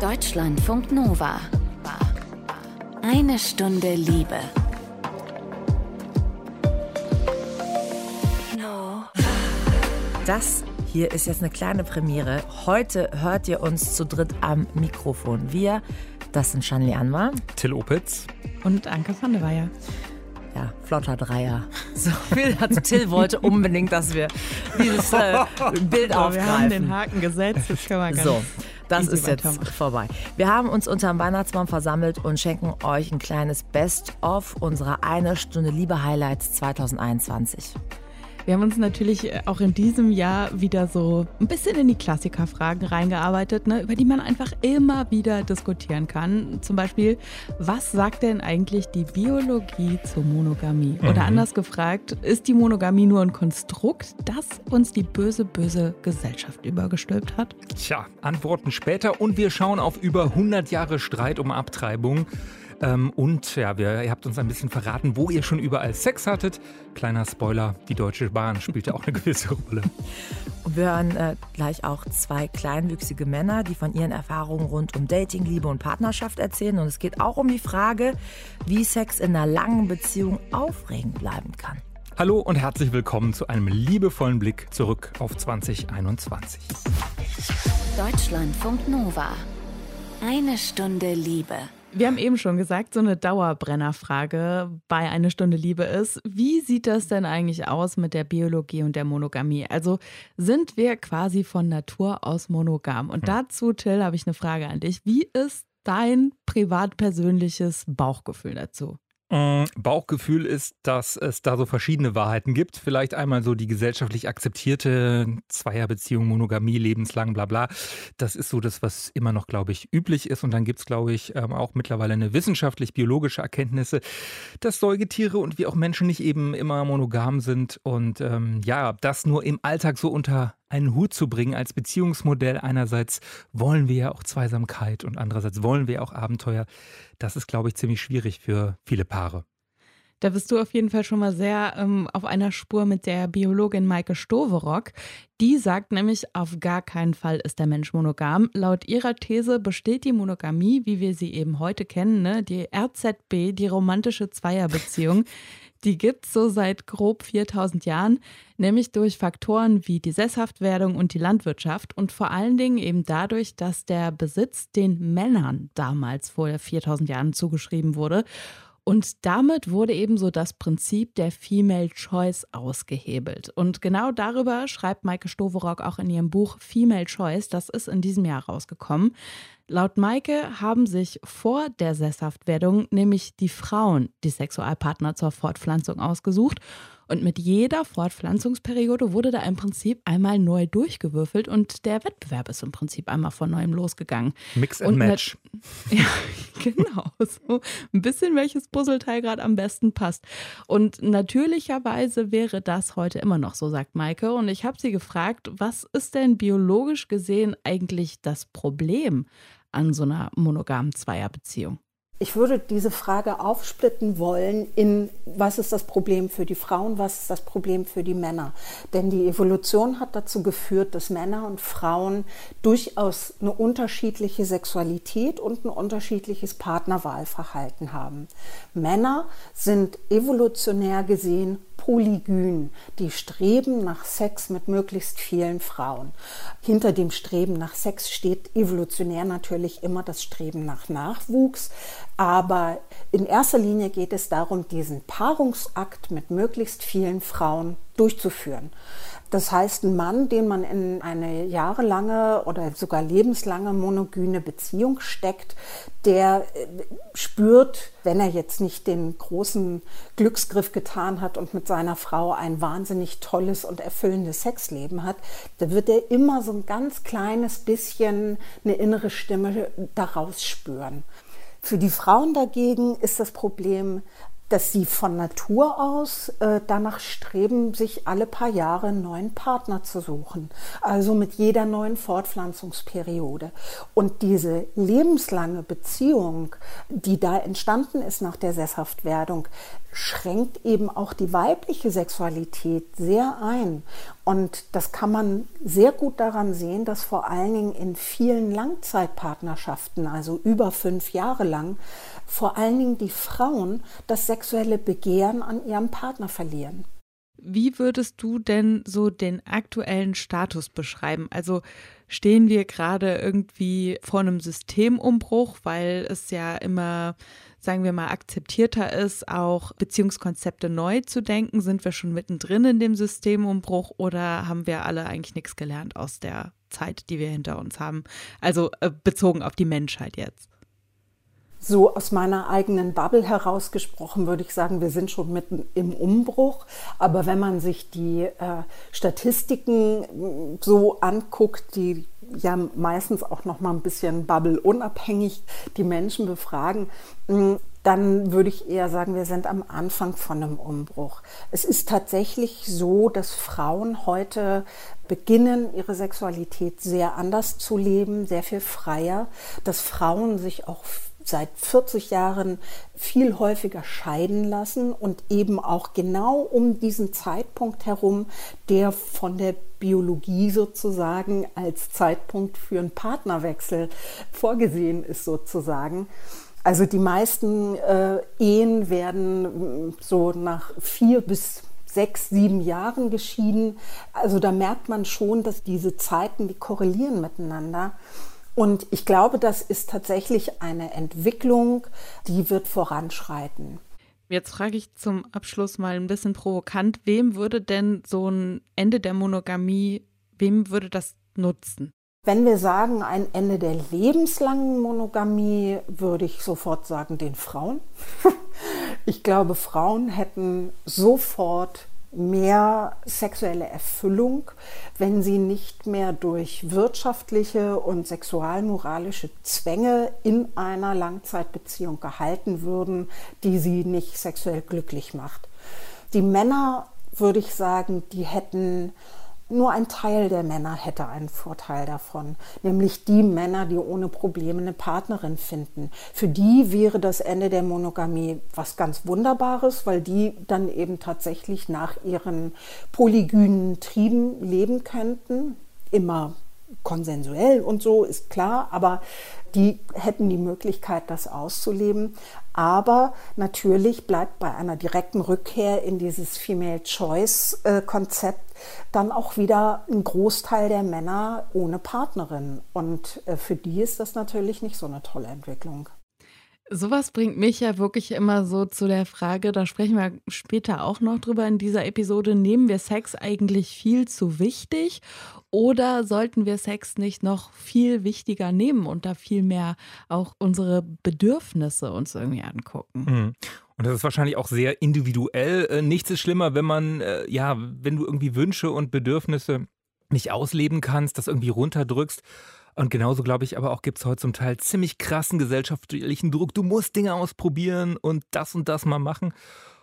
Deutschlandfunk Nova. Eine Stunde Liebe. Das hier ist jetzt eine kleine Premiere. Heute hört ihr uns zu dritt am Mikrofon. Wir, das sind Shanli Anwar. Till Opitz. Und Anke van der Weyer. Ja, flotter Dreier. So, also Till wollte unbedingt, dass wir dieses äh, Bild So, aufgreifen. wir haben den Haken gesetzt, das können wir ganz So, das ist jetzt vorbei. Wir haben uns unterm Weihnachtsbaum versammelt und schenken euch ein kleines Best-of unserer eine Stunde Liebe Highlights 2021. Wir haben uns natürlich äh, auch in diesem Jahr wieder so ein bisschen in die Klassikerfragen reingearbeitet, ne, über die man einfach immer wieder diskutieren kann. Zum Beispiel, was sagt denn eigentlich die Biologie zur Monogamie? Oder anders gefragt, ist die Monogamie nur ein Konstrukt, das uns die böse, böse Gesellschaft übergestülpt hat? Tja, Antworten später und wir schauen auf über 100 Jahre Streit um Abtreibung. Ähm, und ja, wir, ihr habt uns ein bisschen verraten, wo ihr schon überall Sex hattet. Kleiner Spoiler, die Deutsche Bahn spielt ja auch eine gewisse Rolle. Und wir hören äh, gleich auch zwei kleinwüchsige Männer, die von ihren Erfahrungen rund um Dating, Liebe und Partnerschaft erzählen. Und es geht auch um die Frage, wie Sex in einer langen Beziehung aufregend bleiben kann. Hallo und herzlich willkommen zu einem liebevollen Blick zurück auf 2021. Deutschlandfunk Nova. Eine Stunde Liebe. Wir haben eben schon gesagt, so eine Dauerbrennerfrage bei Eine Stunde Liebe ist, wie sieht das denn eigentlich aus mit der Biologie und der Monogamie? Also sind wir quasi von Natur aus monogam? Und dazu, Till, habe ich eine Frage an dich. Wie ist dein privat persönliches Bauchgefühl dazu? Mm, Bauchgefühl ist, dass es da so verschiedene Wahrheiten gibt. Vielleicht einmal so die gesellschaftlich akzeptierte Zweierbeziehung, Monogamie, lebenslang, bla bla. Das ist so das, was immer noch, glaube ich, üblich ist. Und dann gibt es, glaube ich, ähm, auch mittlerweile eine wissenschaftlich-biologische Erkenntnisse, dass Säugetiere und wir auch Menschen nicht eben immer monogam sind. Und ähm, ja, das nur im Alltag so unter einen Hut zu bringen als Beziehungsmodell. Einerseits wollen wir ja auch Zweisamkeit und andererseits wollen wir auch Abenteuer. Das ist, glaube ich, ziemlich schwierig für viele Paare. Da bist du auf jeden Fall schon mal sehr ähm, auf einer Spur mit der Biologin Maike Stoverock. Die sagt nämlich, auf gar keinen Fall ist der Mensch monogam. Laut ihrer These besteht die Monogamie, wie wir sie eben heute kennen, ne? die RZB, die romantische Zweierbeziehung. Die gibt es so seit grob 4000 Jahren, nämlich durch Faktoren wie die Sesshaftwerdung und die Landwirtschaft und vor allen Dingen eben dadurch, dass der Besitz den Männern damals vor 4000 Jahren zugeschrieben wurde. Und damit wurde ebenso das Prinzip der Female Choice ausgehebelt. Und genau darüber schreibt Maike Stoverock auch in ihrem Buch Female Choice. Das ist in diesem Jahr rausgekommen. Laut Maike haben sich vor der Sesshaftwerdung nämlich die Frauen die Sexualpartner zur Fortpflanzung ausgesucht. Und mit jeder Fortpflanzungsperiode wurde da im Prinzip einmal neu durchgewürfelt und der Wettbewerb ist im Prinzip einmal von neuem losgegangen. Mix and Und Match. Ja, genau. So ein bisschen welches Puzzleteil gerade am besten passt. Und natürlicherweise wäre das heute immer noch so, sagt Maike. Und ich habe sie gefragt, was ist denn biologisch gesehen eigentlich das Problem an so einer monogamen Zweierbeziehung? Ich würde diese Frage aufsplitten wollen in, was ist das Problem für die Frauen, was ist das Problem für die Männer. Denn die Evolution hat dazu geführt, dass Männer und Frauen durchaus eine unterschiedliche Sexualität und ein unterschiedliches Partnerwahlverhalten haben. Männer sind evolutionär gesehen polygyn, die streben nach Sex mit möglichst vielen Frauen. Hinter dem Streben nach Sex steht evolutionär natürlich immer das Streben nach Nachwuchs, aber in erster Linie geht es darum, diesen Paarungsakt mit möglichst vielen Frauen durchzuführen. Das heißt, ein Mann, den man in eine jahrelange oder sogar lebenslange monogyne Beziehung steckt, der äh, spürt, wenn er jetzt nicht den großen Glücksgriff getan hat und mit seiner Frau ein wahnsinnig tolles und erfüllendes Sexleben hat, da wird er immer so ein ganz kleines bisschen eine innere Stimme daraus spüren. Für die Frauen dagegen ist das Problem, dass sie von Natur aus äh, danach streben, sich alle paar Jahre einen neuen Partner zu suchen. Also mit jeder neuen Fortpflanzungsperiode. Und diese lebenslange Beziehung, die da entstanden ist nach der Sesshaftwerdung, schränkt eben auch die weibliche Sexualität sehr ein. Und das kann man sehr gut daran sehen, dass vor allen Dingen in vielen Langzeitpartnerschaften, also über fünf Jahre lang, vor allen Dingen die Frauen das sexuelle Begehren an ihrem Partner verlieren. Wie würdest du denn so den aktuellen Status beschreiben? Also stehen wir gerade irgendwie vor einem Systemumbruch, weil es ja immer, sagen wir mal, akzeptierter ist, auch Beziehungskonzepte neu zu denken? Sind wir schon mittendrin in dem Systemumbruch oder haben wir alle eigentlich nichts gelernt aus der Zeit, die wir hinter uns haben? Also äh, bezogen auf die Menschheit jetzt so aus meiner eigenen Bubble herausgesprochen würde ich sagen, wir sind schon mitten im Umbruch. Aber wenn man sich die äh, Statistiken so anguckt, die ja meistens auch noch mal ein bisschen Bubble unabhängig die Menschen befragen, mm, dann würde ich eher sagen, wir sind am Anfang von einem Umbruch. Es ist tatsächlich so, dass Frauen heute beginnen, ihre Sexualität sehr anders zu leben, sehr viel freier, dass Frauen sich auch seit 40 Jahren viel häufiger scheiden lassen und eben auch genau um diesen Zeitpunkt herum, der von der Biologie sozusagen als Zeitpunkt für einen Partnerwechsel vorgesehen ist sozusagen. Also die meisten äh, Ehen werden mm, so nach vier bis sechs, sieben Jahren geschieden. Also da merkt man schon, dass diese Zeiten, die korrelieren miteinander. Und ich glaube, das ist tatsächlich eine Entwicklung, die wird voranschreiten. Jetzt frage ich zum Abschluss mal ein bisschen provokant, wem würde denn so ein Ende der Monogamie, wem würde das nutzen? Wenn wir sagen, ein Ende der lebenslangen Monogamie, würde ich sofort sagen, den Frauen. Ich glaube, Frauen hätten sofort mehr sexuelle Erfüllung, wenn sie nicht mehr durch wirtschaftliche und sexualmoralische Zwänge in einer Langzeitbeziehung gehalten würden, die sie nicht sexuell glücklich macht. Die Männer, würde ich sagen, die hätten nur ein Teil der Männer hätte einen Vorteil davon, nämlich die Männer, die ohne Probleme eine Partnerin finden. Für die wäre das Ende der Monogamie was ganz Wunderbares, weil die dann eben tatsächlich nach ihren polygynen Trieben leben könnten. Immer konsensuell und so, ist klar, aber die hätten die Möglichkeit, das auszuleben. Aber natürlich bleibt bei einer direkten Rückkehr in dieses Female Choice-Konzept dann auch wieder ein Großteil der Männer ohne Partnerin. Und äh, für die ist das natürlich nicht so eine tolle Entwicklung. Sowas bringt mich ja wirklich immer so zu der Frage, da sprechen wir später auch noch drüber in dieser Episode, nehmen wir Sex eigentlich viel zu wichtig oder sollten wir Sex nicht noch viel wichtiger nehmen und da viel mehr auch unsere Bedürfnisse uns irgendwie angucken? Mhm. Und das ist wahrscheinlich auch sehr individuell. Äh, nichts ist schlimmer, wenn man, äh, ja, wenn du irgendwie Wünsche und Bedürfnisse nicht ausleben kannst, das irgendwie runterdrückst und genauso glaube ich aber auch gibt es heute zum Teil ziemlich krassen gesellschaftlichen Druck. Du musst Dinge ausprobieren und das und das mal machen.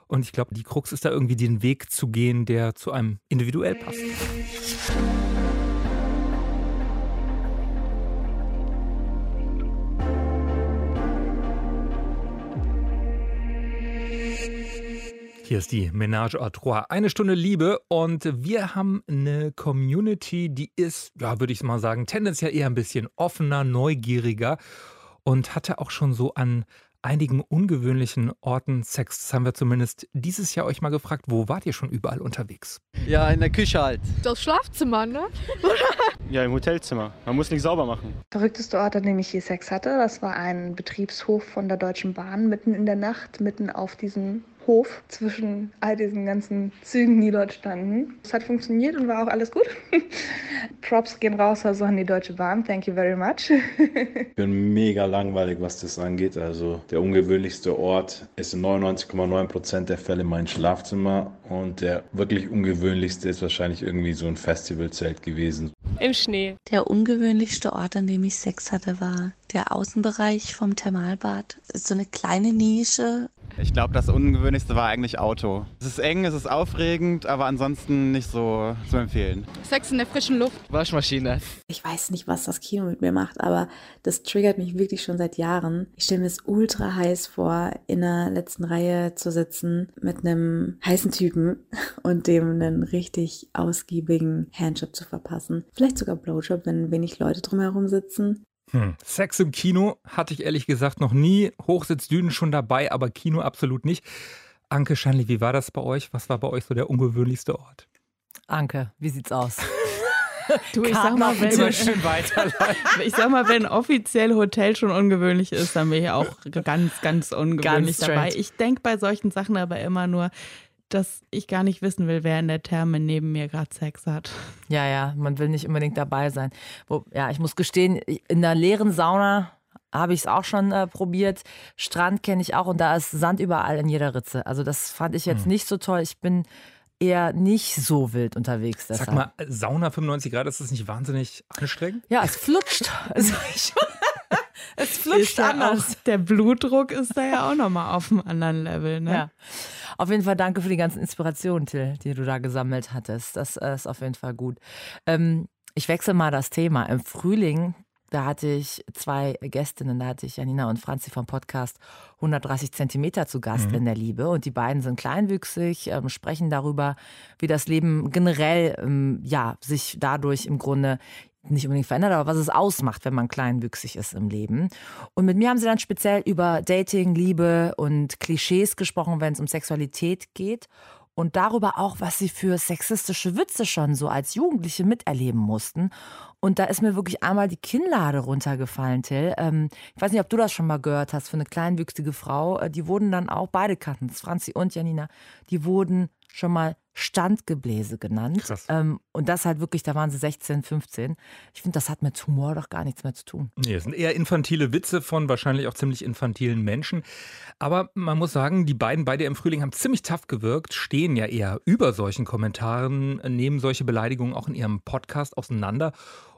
Und ich glaube, die Krux ist da irgendwie den Weg zu gehen, der zu einem individuell passt. Hier ist die Ménage à Trois. Eine Stunde Liebe und wir haben eine Community, die ist, ja, würde ich mal sagen, tendenziell eher ein bisschen offener, neugieriger und hatte auch schon so an einigen ungewöhnlichen Orten Sex. Das haben wir zumindest dieses Jahr euch mal gefragt. Wo wart ihr schon überall unterwegs? Ja, in der Küche halt. Das Schlafzimmer, ne? ja, im Hotelzimmer. Man muss nicht sauber machen. Verrückteste Ort, an dem ich je Sex hatte, das war ein Betriebshof von der Deutschen Bahn mitten in der Nacht, mitten auf diesem Hof zwischen all diesen ganzen Zügen, die dort standen. Es hat funktioniert und war auch alles gut. Props gehen raus also an die Deutsche Bahn. Thank you very much. ich bin mega langweilig, was das angeht. Also der ungewöhnlichste Ort ist in 99,9 Prozent der Fälle mein Schlafzimmer und der wirklich ungewöhnlichste ist wahrscheinlich irgendwie so ein Festivalzelt gewesen. Im Schnee. Der ungewöhnlichste Ort, an dem ich Sex hatte, war der Außenbereich vom Thermalbad. So eine kleine Nische Ich glaube, das Ungewöhnlichste war eigentlich Auto. Es ist eng, es ist aufregend, aber ansonsten nicht so zu empfehlen. Sex in der frischen Luft. Waschmaschine. Ich weiß nicht, was das Kino mit mir macht, aber das triggert mich wirklich schon seit Jahren. Ich stelle mir es ultra heiß vor, in der letzten Reihe zu sitzen mit einem heißen Typen und dem einen richtig ausgiebigen Handjob zu verpassen. Vielleicht sogar Blowjob, wenn wenig Leute drumherum sitzen. Hm. Sex im Kino hatte ich ehrlich gesagt noch nie. Hochsitz Dünen schon dabei, aber Kino absolut nicht. Anke Schanli, wie war das bei euch? Was war bei euch so der ungewöhnlichste Ort? Anke, wie sieht's aus? Du, ich sag, mal, wenn, ich sag mal, wenn offiziell Hotel schon ungewöhnlich ist, dann bin ich auch ganz, ganz ungewöhnlich ganz dabei. Ich denke bei solchen Sachen aber immer nur, dass ich gar nicht wissen will, wer in der Therme neben mir gerade Sex hat. Ja, ja, man will nicht unbedingt dabei sein. Wo, ja, ich muss gestehen, in der leeren Sauna habe ich es auch schon äh, probiert. Strand kenne ich auch und da ist Sand überall in jeder Ritze. Also das fand ich jetzt hm. nicht so toll. Ich bin eher nicht so wild unterwegs. Deshalb. Sag mal, Sauna 95 Grad, ist das nicht wahnsinnig anstrengend? Ja, es flutscht. Also ich, es flutscht ja anders. Auch, der Blutdruck ist da ja auch nochmal auf einem anderen Level. Ne? Ja. Auf jeden Fall danke für die ganzen Inspirationen, Till, die du da gesammelt hattest. Das äh, ist auf jeden Fall gut. Ähm, ich wechsle mal das Thema. Im Frühling da hatte ich zwei Gästinnen, da hatte ich Janina und Franzi vom Podcast 130 Zentimeter zu Gast mhm. in der Liebe. Und die beiden sind kleinwüchsig, ähm, sprechen darüber, wie das Leben generell ähm, ja, sich dadurch im Grunde nicht unbedingt verändert, aber was es ausmacht, wenn man kleinwüchsig ist im Leben. Und mit mir haben sie dann speziell über Dating, Liebe und Klischees gesprochen, wenn es um Sexualität geht und darüber auch, was sie für sexistische Witze schon so als Jugendliche miterleben mussten. Und da ist mir wirklich einmal die Kinnlade runtergefallen, Till. Ähm, ich weiß nicht, ob du das schon mal gehört hast, für eine kleinwüchsige Frau. Äh, die wurden dann auch, beide kannten Franzi und Janina, die wurden schon mal Standgebläse genannt. Krass. Ähm, und das halt wirklich, da waren sie 16, 15. Ich finde, das hat mit Humor doch gar nichts mehr zu tun. Nee, es sind eher infantile Witze von wahrscheinlich auch ziemlich infantilen Menschen. Aber man muss sagen, die beiden bei dir im Frühling haben ziemlich tough gewirkt, stehen ja eher über solchen Kommentaren, nehmen solche Beleidigungen auch in ihrem Podcast auseinander.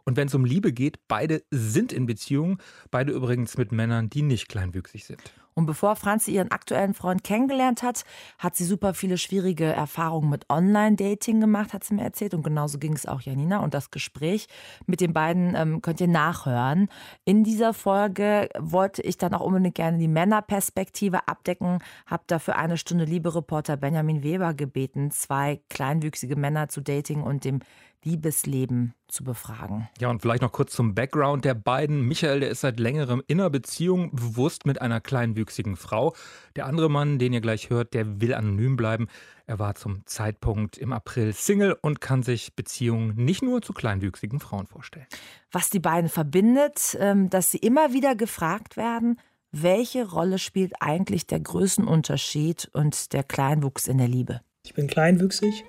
Und wenn es um Liebe geht, beide sind in Beziehung, beide übrigens mit Männern, die nicht kleinwüchsig sind. Und bevor Franzi ihren aktuellen Freund kennengelernt hat, hat sie super viele schwierige Erfahrungen mit Online-Dating gemacht, hat sie mir erzählt. Und genauso ging es auch Janina. Und das Gespräch mit den beiden ähm, könnt ihr nachhören. In dieser Folge wollte ich dann auch unbedingt gerne die Männerperspektive abdecken, habe dafür eine Stunde Liebe-Reporter Benjamin Weber gebeten, zwei kleinwüchsige Männer zu Dating und dem Liebesleben zu befragen. Ja, und vielleicht noch kurz zum Background der beiden. Michael, der ist seit längerem in einer Beziehung, bewusst mit einer kleinwüchsigen Frau. Der andere Mann, den ihr gleich hört, der will anonym bleiben. Er war zum Zeitpunkt im April Single und kann sich Beziehungen nicht nur zu kleinwüchsigen Frauen vorstellen. Was die beiden verbindet, ähm, dass sie immer wieder gefragt werden, welche Rolle spielt eigentlich der Größenunterschied und der Kleinwuchs in der Liebe? Ich bin kleinwüchsig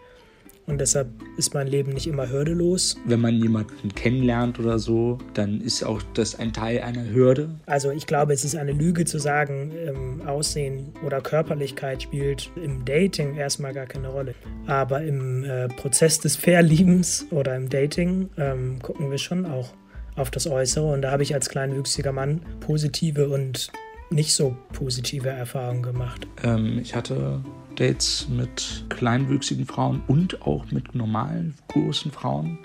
und deshalb ist mein Leben nicht immer hürdelos. Wenn man jemanden kennenlernt oder so, dann ist auch das ein Teil einer Hürde. Also ich glaube, es ist eine Lüge zu sagen, ähm, Aussehen oder Körperlichkeit spielt im Dating erstmal gar keine Rolle. Aber im äh, Prozess des Verliebens oder im Dating ähm, gucken wir schon auch auf das Äußere. Und da habe ich als kleinwüchsiger Mann positive und nicht so positive Erfahrungen gemacht. Ähm, ich hatte Dates mit kleinwüchsigen Frauen und auch mit normal großen Frauen.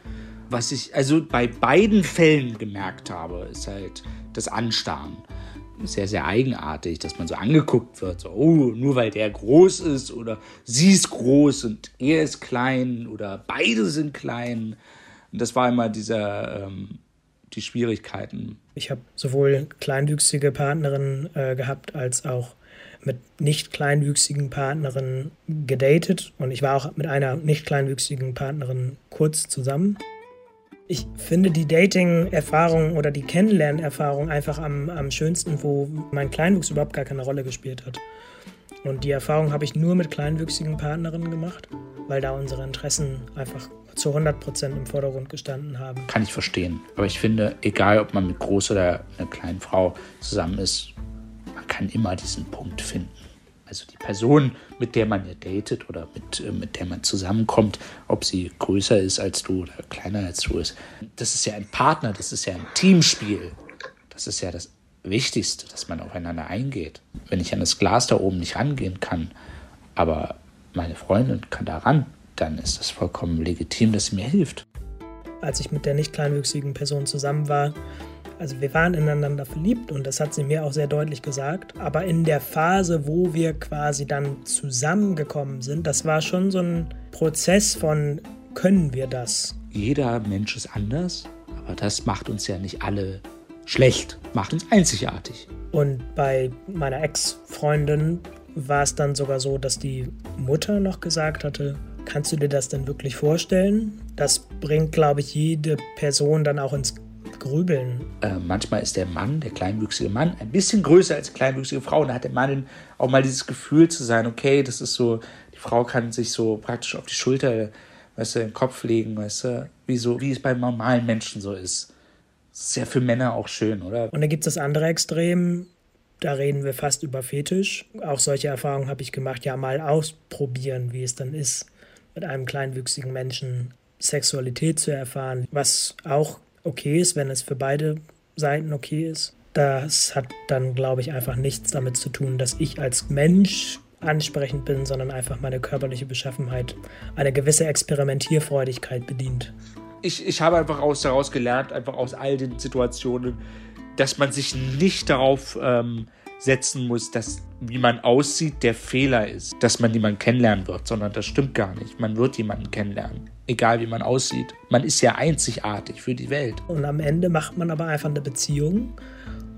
Was ich also bei beiden Fällen gemerkt habe, ist halt das Anstarren. Sehr, sehr eigenartig, dass man so angeguckt wird. So, oh, nur weil der groß ist oder sie ist groß und er ist klein oder beide sind klein. Und das war immer dieser, ähm, die Schwierigkeiten. Ich habe sowohl kleinwüchsige Partnerinnen äh, gehabt als auch mit nicht kleinwüchsigen Partnerinnen gedatet und ich war auch mit einer nicht kleinwüchsigen Partnerin kurz zusammen. Ich finde die Dating-Erfahrung oder die Kennenlernerfahrung einfach am, am schönsten, wo mein Kleinwuchs überhaupt gar keine Rolle gespielt hat. Und die Erfahrung habe ich nur mit kleinwüchsigen Partnerinnen gemacht, weil da unsere Interessen einfach zu 100 Prozent im Vordergrund gestanden haben. Kann ich verstehen. Aber ich finde, egal ob man mit groß oder einer kleinen Frau zusammen ist, kann immer diesen Punkt finden. Also die Person, mit der man ja datet oder mit, äh, mit der man zusammenkommt, ob sie größer ist als du oder kleiner als du ist, das ist ja ein Partner, das ist ja ein Teamspiel. Das ist ja das Wichtigste, dass man aufeinander eingeht. Wenn ich an das Glas da oben nicht rangehen kann, aber meine Freundin kann da ran, dann ist das vollkommen legitim, dass sie mir hilft. Als ich mit der nicht kleinwüchsigen Person zusammen war, also wir waren ineinander verliebt und das hat sie mir auch sehr deutlich gesagt. Aber in der Phase, wo wir quasi dann zusammengekommen sind, das war schon so ein Prozess von, können wir das? Jeder Mensch ist anders, aber das macht uns ja nicht alle schlecht, macht uns einzigartig. Und bei meiner Ex-Freundin war es dann sogar so, dass die Mutter noch gesagt hatte, kannst du dir das denn wirklich vorstellen? Das bringt, glaube ich, jede Person dann auch ins Grübeln. Äh, manchmal ist der Mann, der kleinwüchsige Mann, ein bisschen größer als die kleinwüchsige Frau. Und da hat der Mann auch mal dieses Gefühl zu sein, okay, das ist so, die Frau kann sich so praktisch auf die Schulter, weißt du, den Kopf legen, weißt du, wie, so, wie es bei normalen Menschen so ist. Das ist ja für Männer auch schön, oder? Und dann gibt es das andere Extrem, da reden wir fast über Fetisch. Auch solche Erfahrungen habe ich gemacht, ja mal ausprobieren, wie es dann ist, mit einem kleinwüchsigen Menschen Sexualität zu erfahren, was auch okay ist, wenn es für beide Seiten okay ist. Das hat dann, glaube ich, einfach nichts damit zu tun, dass ich als Mensch ansprechend bin, sondern einfach meine körperliche Beschaffenheit eine gewisse Experimentierfreudigkeit bedient. Ich, ich habe einfach aus, daraus gelernt, einfach aus all den Situationen, dass man sich nicht darauf ähm, setzen muss, dass wie man aussieht, der Fehler ist, dass man jemanden kennenlernen wird, sondern das stimmt gar nicht. Man wird jemanden kennenlernen, egal wie man aussieht. Man ist ja einzigartig für die Welt. Und am Ende macht man aber einfach eine Beziehung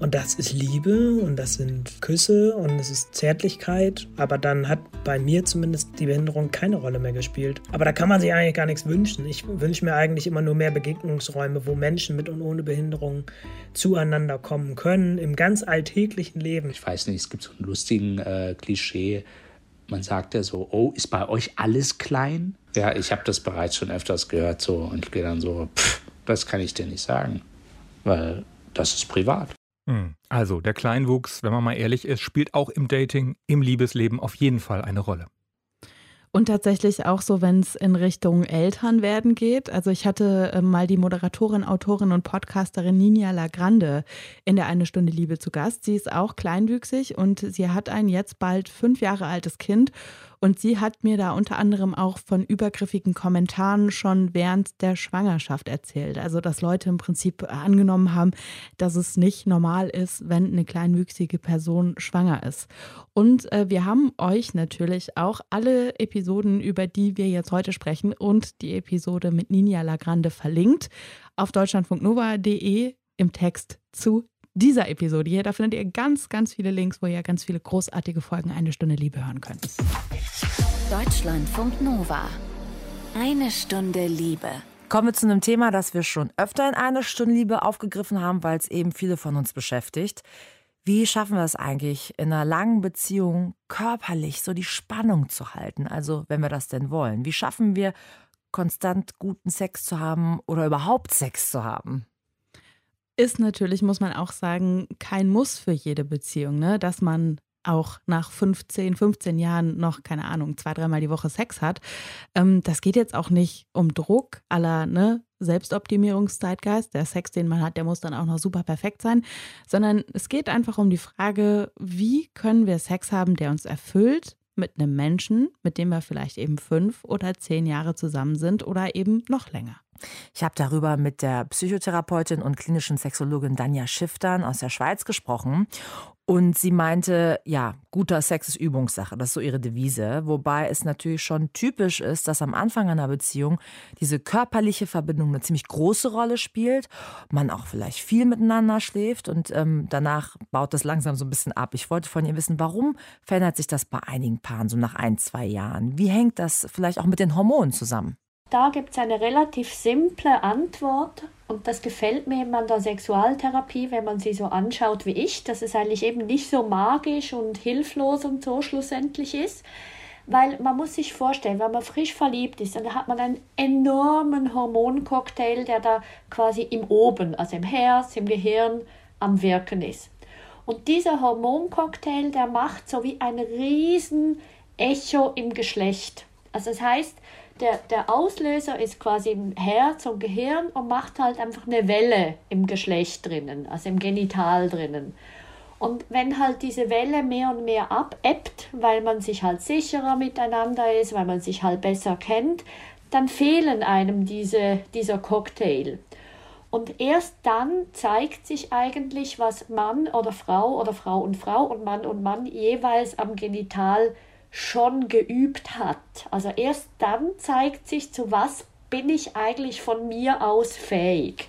und das ist Liebe und das sind Küsse und es ist Zärtlichkeit. Aber dann hat bei mir zumindest die Behinderung keine Rolle mehr gespielt. Aber da kann man sich eigentlich gar nichts wünschen. Ich wünsche mir eigentlich immer nur mehr Begegnungsräume, wo Menschen mit und ohne Behinderung zueinander kommen können im ganz alltäglichen Leben. Ich weiß nicht, es gibt so einen lustigen äh, Klischee. Man sagt ja so, oh, ist bei euch alles klein? Ja, ich habe das bereits schon öfters gehört so und gehe dann so, pff, das kann ich dir nicht sagen, weil das ist privat. Hm. Also, der Kleinwuchs, wenn man mal ehrlich ist, spielt auch im Dating, im Liebesleben auf jeden Fall eine Rolle. Und tatsächlich auch so, wenn es in Richtung Eltern werden geht. Also ich hatte äh, mal die Moderatorin, Autorin und Podcasterin Nina Lagrande in der Eine Stunde Liebe zu Gast. Sie ist auch kleinwüchsig und sie hat ein jetzt bald fünf Jahre altes Kind und sie hat mir da unter anderem auch von übergriffigen Kommentaren schon während der Schwangerschaft erzählt. Also, dass Leute im Prinzip angenommen haben, dass es nicht normal ist, wenn eine kleinwüchsige Person schwanger ist. Und äh, wir haben euch natürlich auch alle Episoden, über die wir jetzt heute sprechen und die Episode mit Ninja Lagrande verlinkt auf deutschlandfunknova.de im Text zu dieser Episode hier. Da findet ihr ganz, ganz viele Links, wo ihr ganz viele großartige Folgen Eine Stunde Liebe hören könnt. Deutschlandfunk Nova. Eine Stunde Liebe. Kommen wir zu einem Thema, das wir schon öfter in einer Stunde Liebe aufgegriffen haben, weil es eben viele von uns beschäftigt. Wie schaffen wir es eigentlich, in einer langen Beziehung körperlich so die Spannung zu halten? Also, wenn wir das denn wollen. Wie schaffen wir, konstant guten Sex zu haben oder überhaupt Sex zu haben? Ist natürlich, muss man auch sagen, kein Muss für jede Beziehung, ne? dass man auch nach 15, 15 Jahren noch, keine Ahnung, zwei, dreimal die Woche Sex hat. Ähm, das geht jetzt auch nicht um Druck aller ne, Selbstoptimierungszeitgeist. Der Sex, den man hat, der muss dann auch noch super perfekt sein, sondern es geht einfach um die Frage, wie können wir Sex haben, der uns erfüllt mit einem Menschen, mit dem wir vielleicht eben fünf oder zehn Jahre zusammen sind oder eben noch länger. Ich habe darüber mit der Psychotherapeutin und klinischen Sexologin Danja Schiftern aus der Schweiz gesprochen. Und sie meinte, ja, guter Sex ist Übungssache, das ist so ihre Devise. Wobei es natürlich schon typisch ist, dass am Anfang einer Beziehung diese körperliche Verbindung eine ziemlich große Rolle spielt. Man auch vielleicht viel miteinander schläft und ähm, danach baut das langsam so ein bisschen ab. Ich wollte von ihr wissen, warum verändert sich das bei einigen Paaren so nach ein, zwei Jahren? Wie hängt das vielleicht auch mit den Hormonen zusammen? Da gibt es eine relativ simple Antwort und das gefällt mir eben an der Sexualtherapie, wenn man sie so anschaut wie ich, dass es eigentlich eben nicht so magisch und hilflos und so schlussendlich ist. Weil man muss sich vorstellen, wenn man frisch verliebt ist, dann hat man einen enormen Hormoncocktail, der da quasi im Oben, also im Herz, im Gehirn am Wirken ist. Und dieser Hormoncocktail, der macht so wie ein riesen Echo im Geschlecht. Also das heißt, der, der Auslöser ist quasi im Herz und Gehirn und macht halt einfach eine Welle im Geschlecht drinnen, also im Genital drinnen. Und wenn halt diese Welle mehr und mehr abebbt, weil man sich halt sicherer miteinander ist, weil man sich halt besser kennt, dann fehlen einem diese, dieser Cocktail. Und erst dann zeigt sich eigentlich, was Mann oder Frau oder Frau und Frau und Mann und Mann jeweils am Genital schon geübt hat. Also erst dann zeigt sich, zu was bin ich eigentlich von mir aus fähig.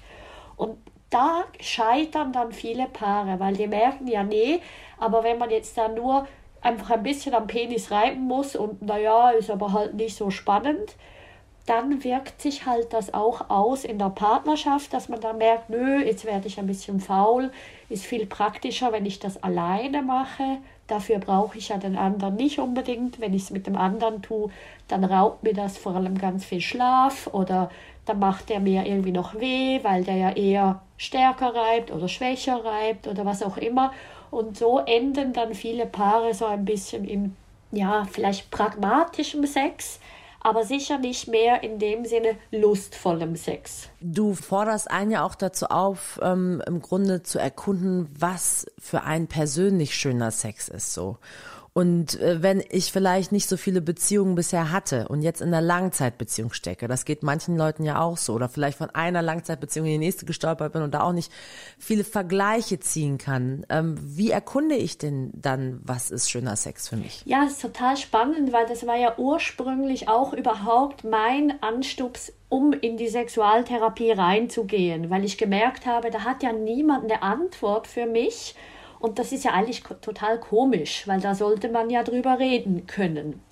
Und da scheitern dann viele Paare, weil die merken ja, nee, aber wenn man jetzt da nur einfach ein bisschen am Penis reiben muss und naja, ist aber halt nicht so spannend, dann wirkt sich halt das auch aus in der Partnerschaft, dass man da merkt, nö, jetzt werde ich ein bisschen faul, ist viel praktischer, wenn ich das alleine mache. Dafür brauche ich ja den anderen nicht unbedingt. Wenn ich es mit dem anderen tue, dann raubt mir das vor allem ganz viel Schlaf oder dann macht der mir irgendwie noch weh, weil der ja eher stärker reibt oder schwächer reibt oder was auch immer. Und so enden dann viele Paare so ein bisschen im, ja, vielleicht pragmatischen Sex, aber sicher nicht mehr in dem Sinne lustvollem Sex. Du forderst einen ja auch dazu auf, ähm, im Grunde zu erkunden, was für einen persönlich schöner Sex ist so. Und äh, wenn ich vielleicht nicht so viele Beziehungen bisher hatte und jetzt in einer Langzeitbeziehung stecke, das geht manchen Leuten ja auch so, oder vielleicht von einer Langzeitbeziehung in die nächste gestolpert bin und da auch nicht viele Vergleiche ziehen kann, ähm, wie erkunde ich denn dann, was ist schöner Sex für mich? Ja, ist total spannend, weil das war ja ursprünglich auch überhaupt mein Anstups um in die Sexualtherapie reinzugehen, weil ich gemerkt habe, da hat ja niemand eine Antwort für mich und das ist ja eigentlich total komisch, weil da sollte man ja drüber reden können.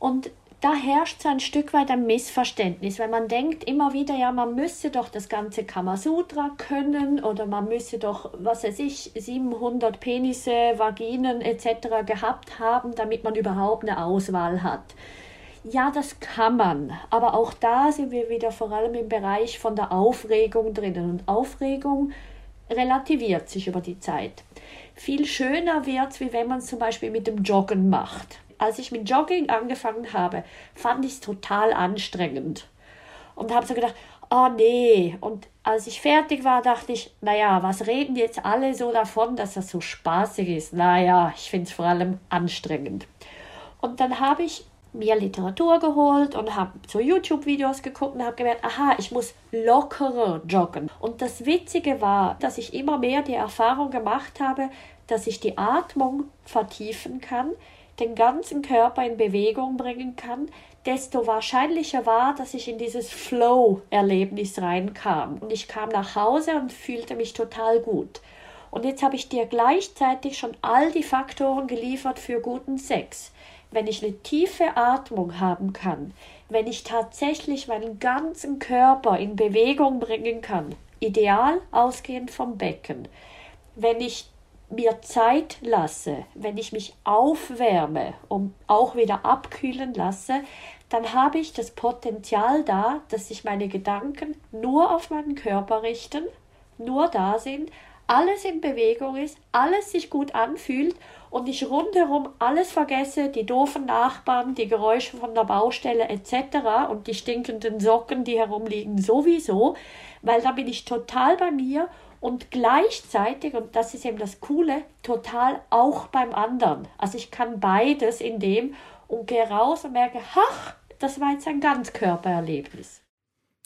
Und da herrscht so ein Stück weit ein Missverständnis, weil man denkt immer wieder, ja, man müsse doch das ganze Kamasutra können oder man müsse doch, was weiß ich, 700 Penisse, Vaginen etc. gehabt haben, damit man überhaupt eine Auswahl hat. Ja, das kann man, aber auch da sind wir wieder vor allem im Bereich von der Aufregung drinnen und Aufregung relativiert sich über die Zeit. Viel schöner wird wie wenn man es zum Beispiel mit dem Joggen macht. Als ich mit Jogging angefangen habe, fand ich es total anstrengend. Und habe so gedacht, oh nee. Und als ich fertig war, dachte ich, naja, was reden jetzt alle so davon, dass das so spaßig ist? Naja, ich finde es vor allem anstrengend. Und dann habe ich mir Literatur geholt und habe so YouTube-Videos geguckt und habe gemerkt, aha, ich muss lockerer joggen. Und das Witzige war, dass ich immer mehr die Erfahrung gemacht habe, dass ich die Atmung vertiefen kann, den ganzen Körper in Bewegung bringen kann, desto wahrscheinlicher war, dass ich in dieses Flow-Erlebnis reinkam. Und ich kam nach Hause und fühlte mich total gut. Und jetzt habe ich dir gleichzeitig schon all die Faktoren geliefert für guten Sex wenn ich eine tiefe Atmung haben kann, wenn ich tatsächlich meinen ganzen Körper in Bewegung bringen kann, ideal ausgehend vom Becken, wenn ich mir Zeit lasse, wenn ich mich aufwärme und auch wieder abkühlen lasse, dann habe ich das Potenzial da, dass sich meine Gedanken nur auf meinen Körper richten, nur da sind, alles in Bewegung ist, alles sich gut anfühlt und ich rundherum alles vergesse, die doofen Nachbarn, die Geräusche von der Baustelle etc. und die stinkenden Socken, die herumliegen, sowieso, weil da bin ich total bei mir und gleichzeitig, und das ist eben das Coole, total auch beim anderen. Also ich kann beides in dem und gehe raus und merke, ach, das war jetzt ein Ganzkörpererlebnis.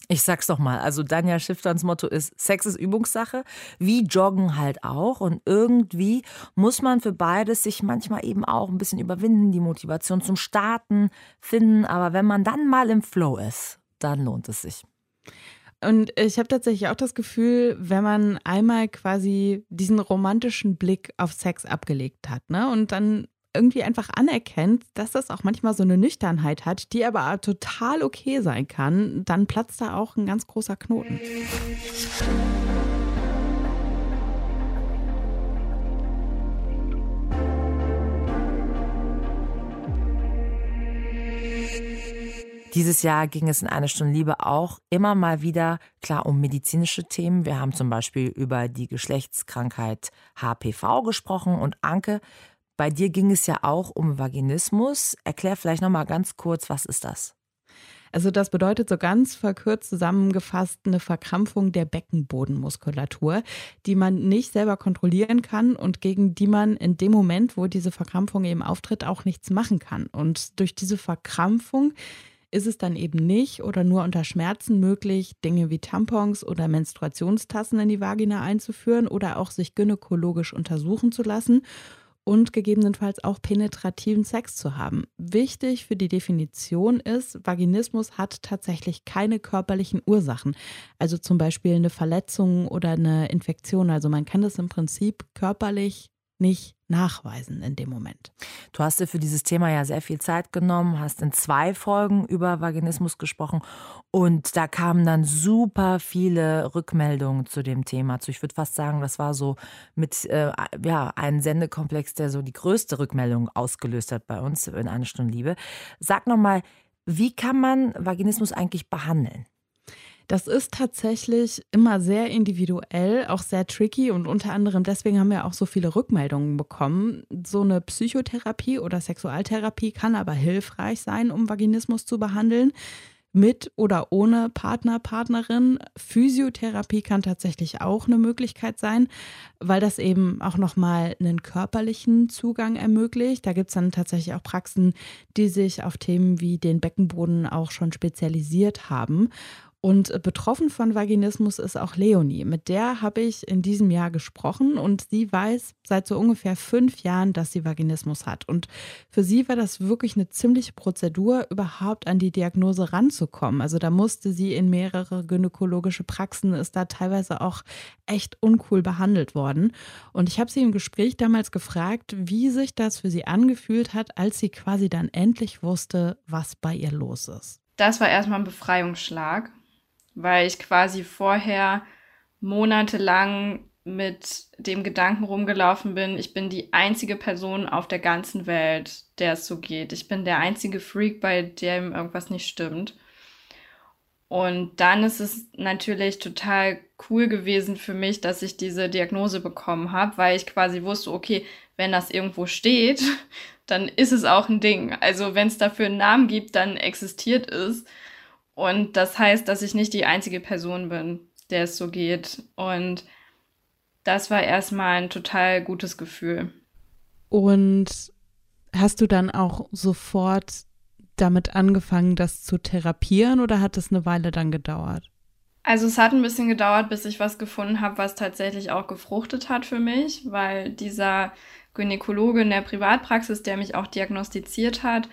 Ich sag's doch mal, also Danja Schiffterns Motto ist, Sex ist Übungssache, wie Joggen halt auch. Und irgendwie muss man für beides sich manchmal eben auch ein bisschen überwinden, die Motivation zum Starten finden. Aber wenn man dann mal im Flow ist, dann lohnt es sich. Und ich habe tatsächlich auch das Gefühl, wenn man einmal quasi diesen romantischen Blick auf Sex abgelegt hat, ne, und dann irgendwie einfach anerkennt, dass das auch manchmal so eine Nüchternheit hat, die aber total okay sein kann, dann platzt da auch ein ganz großer Knoten. Dieses Jahr ging es in eine Stunde Liebe auch immer mal wieder klar um medizinische Themen. Wir haben zum Beispiel über die Geschlechtskrankheit HPV gesprochen und Anke bei dir ging es ja auch um Vaginismus. Erklär vielleicht noch mal ganz kurz, was ist das? Also das bedeutet so ganz verkürzt zusammengefasst eine Verkrampfung der Beckenbodenmuskulatur, die man nicht selber kontrollieren kann und gegen die man in dem Moment, wo diese Verkrampfung eben auftritt, auch nichts machen kann. Und durch diese Verkrampfung ist es dann eben nicht oder nur unter Schmerzen möglich, Dinge wie Tampons oder Menstruationstassen in die Vagina einzuführen oder auch sich gynäkologisch untersuchen zu lassen und gegebenenfalls auch penetrativen Sex zu haben. Wichtig für die Definition ist, Vaginismus hat tatsächlich keine körperlichen Ursachen, also zum Beispiel eine Verletzung oder eine Infektion. Also man kann das im Prinzip körperlich nicht nachweisen in dem Moment. Du hast dir für dieses Thema ja sehr viel Zeit genommen, hast in zwei Folgen über Vaginismus gesprochen und da kamen dann super viele Rückmeldungen zu dem Thema. Also ich würde fast sagen, das war so mit äh, ja, ein Sendekomplex, der so die größte Rückmeldung ausgelöst hat bei uns in eine Stunde Liebe. Sag noch mal, wie kann man Vaginismus eigentlich behandeln? Das ist tatsächlich immer sehr individuell, auch sehr tricky und unter anderem deswegen haben wir auch so viele Rückmeldungen bekommen. So eine Psychotherapie oder Sexualtherapie kann aber hilfreich sein, um Vaginismus zu behandeln mit oder ohne Partner, Partnerin. Physiotherapie kann tatsächlich auch eine Möglichkeit sein, weil das eben auch nochmal einen körperlichen Zugang ermöglicht. Da gibt es dann tatsächlich auch Praxen, die sich auf Themen wie den Beckenboden auch schon spezialisiert haben. Und betroffen von Vaginismus ist auch Leonie. Mit der habe ich in diesem Jahr gesprochen und sie weiß seit so ungefähr fünf Jahren, dass sie Vaginismus hat. Und für sie war das wirklich eine ziemliche Prozedur, überhaupt an die Diagnose ranzukommen. Also da musste sie in mehrere gynäkologische Praxen, ist da teilweise auch echt uncool behandelt worden. Und ich habe sie im Gespräch damals gefragt, wie sich das für sie angefühlt hat, als sie quasi dann endlich wusste, was bei ihr los ist. Das war erstmal ein Befreiungsschlag weil ich quasi vorher monatelang mit dem Gedanken rumgelaufen bin, ich bin die einzige Person auf der ganzen Welt, der es so geht. Ich bin der einzige Freak, bei dem irgendwas nicht stimmt. Und dann ist es natürlich total cool gewesen für mich, dass ich diese Diagnose bekommen habe, weil ich quasi wusste, okay, wenn das irgendwo steht, dann ist es auch ein Ding. Also wenn es dafür einen Namen gibt, dann existiert es. Und das heißt, dass ich nicht die einzige Person bin, der es so geht. Und das war erstmal ein total gutes Gefühl. Und hast du dann auch sofort damit angefangen, das zu therapieren oder hat es eine Weile dann gedauert? Also es hat ein bisschen gedauert, bis ich was gefunden habe, was tatsächlich auch gefruchtet hat für mich, weil dieser Gynäkologe in der Privatpraxis, der mich auch diagnostiziert hat,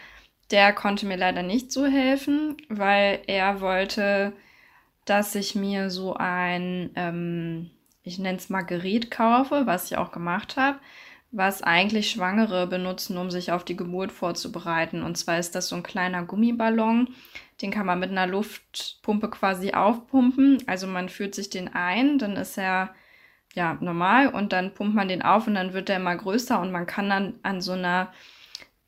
der konnte mir leider nicht so helfen, weil er wollte, dass ich mir so ein, ähm, ich nenne es mal Gerät kaufe, was ich auch gemacht habe, was eigentlich Schwangere benutzen, um sich auf die Geburt vorzubereiten. Und zwar ist das so ein kleiner Gummiballon, den kann man mit einer Luftpumpe quasi aufpumpen. Also man führt sich den ein, dann ist er ja normal und dann pumpt man den auf und dann wird der immer größer und man kann dann an so einer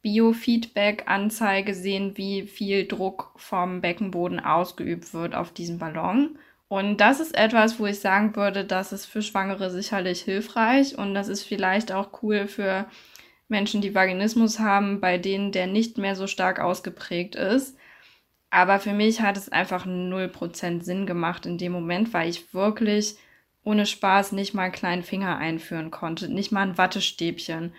Biofeedback-Anzeige sehen, wie viel Druck vom Beckenboden ausgeübt wird auf diesen Ballon. Und das ist etwas, wo ich sagen würde, das ist für Schwangere sicherlich hilfreich und das ist vielleicht auch cool für Menschen, die Vaginismus haben, bei denen der nicht mehr so stark ausgeprägt ist. Aber für mich hat es einfach 0% Sinn gemacht in dem Moment, weil ich wirklich ohne Spaß nicht mal einen kleinen Finger einführen konnte, nicht mal ein Wattestäbchen.